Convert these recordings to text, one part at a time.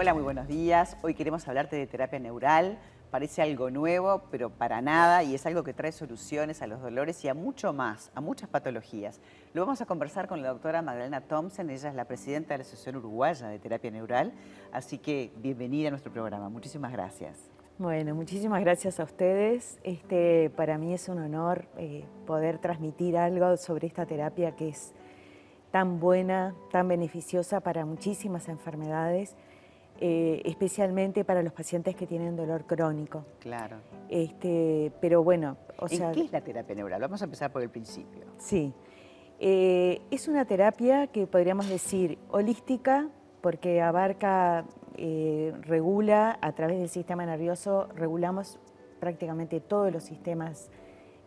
Hola, muy buenos días. Hoy queremos hablarte de terapia neural. Parece algo nuevo, pero para nada, y es algo que trae soluciones a los dolores y a mucho más, a muchas patologías. Lo vamos a conversar con la doctora Magdalena Thompson, ella es la presidenta de la Asociación Uruguaya de Terapia Neural, así que bienvenida a nuestro programa. Muchísimas gracias. Bueno, muchísimas gracias a ustedes. Este, para mí es un honor eh, poder transmitir algo sobre esta terapia que es tan buena, tan beneficiosa para muchísimas enfermedades eh, especialmente para los pacientes que tienen dolor crónico. Claro. Este, pero bueno, o sea... ¿Qué es la terapia neural? Vamos a empezar por el principio. Sí. Eh, es una terapia que podríamos decir holística porque abarca, eh, regula a través del sistema nervioso, regulamos prácticamente todos los sistemas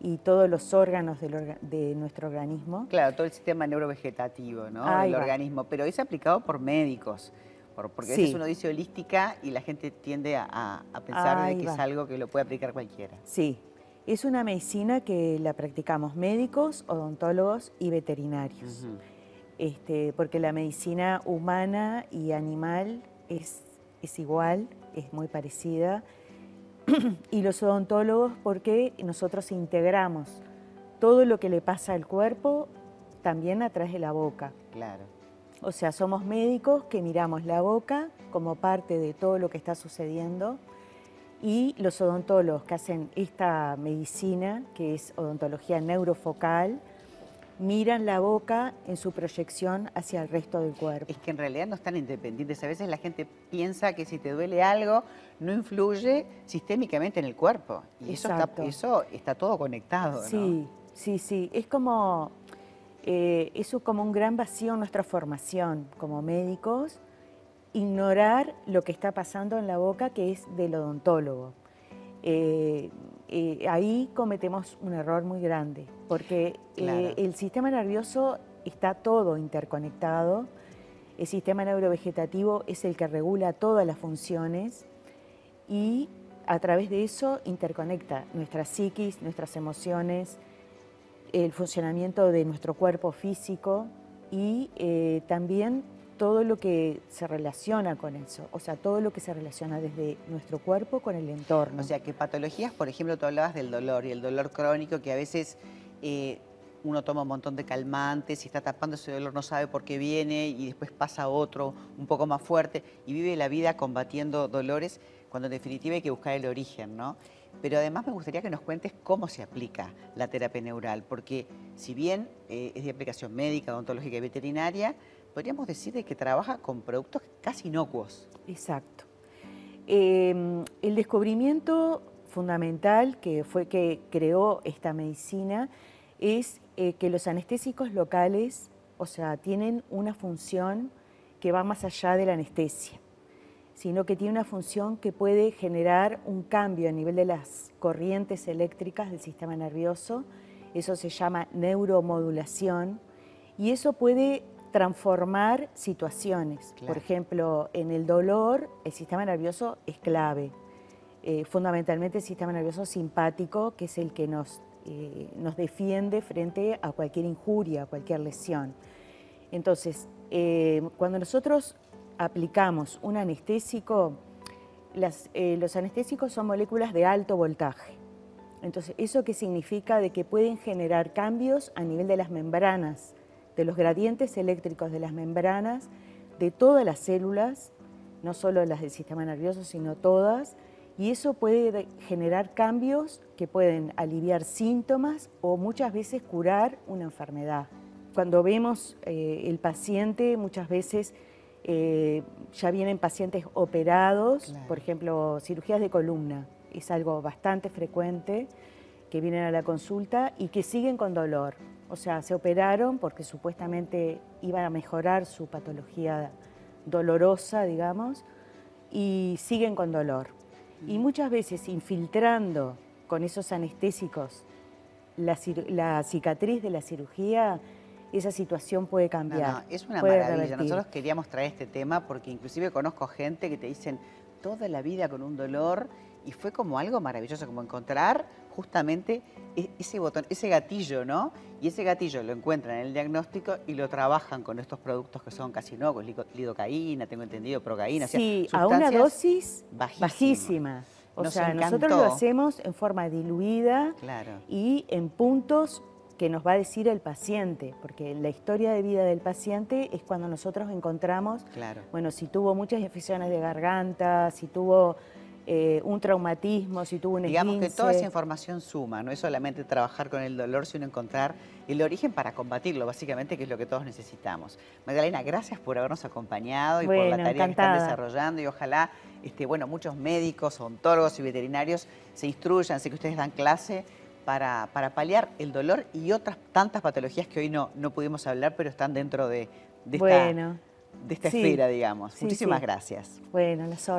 y todos los órganos de nuestro organismo. Claro, todo el sistema neurovegetativo ¿no? del organismo, pero es aplicado por médicos porque a veces uno dice holística y la gente tiende a, pensar de que es algo que lo puede aplicar cualquiera. Sí, es una medicina que la practicamos médicos, odontólogos y veterinarios. este, porque la medicina humana y animal es, es igual, es muy parecida. y los odontólogos porque nosotros integramos todo lo que le pasa al cuerpo también a través de la boca. Claro. O sea, somos médicos que miramos la boca como parte de todo lo que está sucediendo y los odontólogos que hacen esta medicina, que es odontología neurofocal, miran la boca en su proyección hacia el resto del cuerpo. Es que en realidad no están independientes. A veces la gente piensa que si te duele algo, no influye sistémicamente en el cuerpo. Y eso está, eso está, todo conectado. Sí, sí, sí. Es como eh, eso como un gran vacío en nuestra formación como médicos, ignorar lo que está pasando en la boca que es del odontólogo. Eh, eh, ahí cometemos un error muy grande, porque el sistema nervioso está todo interconectado, el sistema neurovegetativo es el que regula todas las funciones y a través de eso interconecta nuestra psiquis, nuestras emociones, el funcionamiento de nuestro cuerpo físico y eh, también todo lo que se relaciona con eso, o sea, todo lo que se relaciona desde nuestro cuerpo con el entorno. O sea, que patologías, por ejemplo, tú hablabas del dolor y el dolor crónico que a veces eh, uno toma un montón de calmantes y está tapando ese dolor, no sabe por qué viene y después pasa otro un poco más fuerte y vive la vida combatiendo dolores cuando en definitiva hay que buscar el origen, ¿no? Pero además me gustaría que nos cuentes cómo se aplica la terapia neural, porque si bien eh, es de aplicación médica, odontológica y veterinaria, podríamos decir que trabaja con productos casi inocuos. Exacto. Em, el descubrimiento fundamental que fue que creó esta medicina es eh, que los anestésicos locales, o sea, tienen una función que va más allá de la anestesia sino que tiene una función que puede generar un cambio a nivel de las corrientes eléctricas del sistema nervioso. Eso se llama neuromodulación y eso puede transformar situaciones. Por ejemplo, en el dolor, el sistema nervioso es clave. Eh, fundamentalmente el sistema nervioso simpático, que es el que nos, eh, nos defiende frente a cualquier injuria, a cualquier lesión. Entonces, eh, cuando nosotros aplicamos un anestésico, eh, los anestésicos son moléculas de alto voltaje. Entonces, ¿eso qué significa? De que pueden generar cambios a nivel de las membranas, de los gradientes eléctricos de las membranas, de todas las células, no solo las del sistema nervioso, sino todas, y eso puede generar cambios que pueden aliviar síntomas o muchas veces curar una enfermedad. Cuando vemos eh, el paciente, muchas veces eh, ya vienen pacientes operados, por ejemplo, cirugías de columna, es algo bastante frecuente, que vienen a la consulta y que siguen con dolor. O sea, se operaron porque supuestamente iban a mejorar su patología dolorosa, digamos, y siguen con dolor. Y muchas veces infiltrando con esos anestésicos la cicatriz de la cirugía, esa situación puede cambiar. es una maravilla. Nosotros queríamos traer este tema porque inclusive conozco gente que te dicen toda la vida con un dolor y fue como algo maravilloso, como encontrar justamente e- ese botón, ese gatillo, ¿no? Y ese gatillo lo encuentran en el diagnóstico y lo trabajan con estos productos que son casi nuevos, lico- lidocaína, tengo entendido, procaína. o sea, Sí, a una dosis bajísima. O Nos sea, nosotros lo hacemos en forma diluida Claro. y en puntos que nos va a decir el paciente, porque la historia de vida del paciente es cuando nosotros encontramos, Claro. bueno, si tuvo muchas infecciones de garganta, si tuvo eh, un traumatismo, si tuvo un Digamos que toda esa información suma, no es solamente trabajar con el dolor, sino encontrar el origen para combatirlo, básicamente, que es lo que todos necesitamos. Magdalena, gracias por habernos acompañado y por la Bueno, tarea que están encantada. desarrollando y ojalá este, bueno, muchos médicos, odontólogos y veterinarios se instruyan, sé que ustedes dan clase para, para paliar el dolor y otras tantas patologías que hoy no, no pudimos hablar, pero están dentro de, de esta, Bueno, de esta sí, esfera, digamos. sí, Muchísimas sí. gracias. bueno, las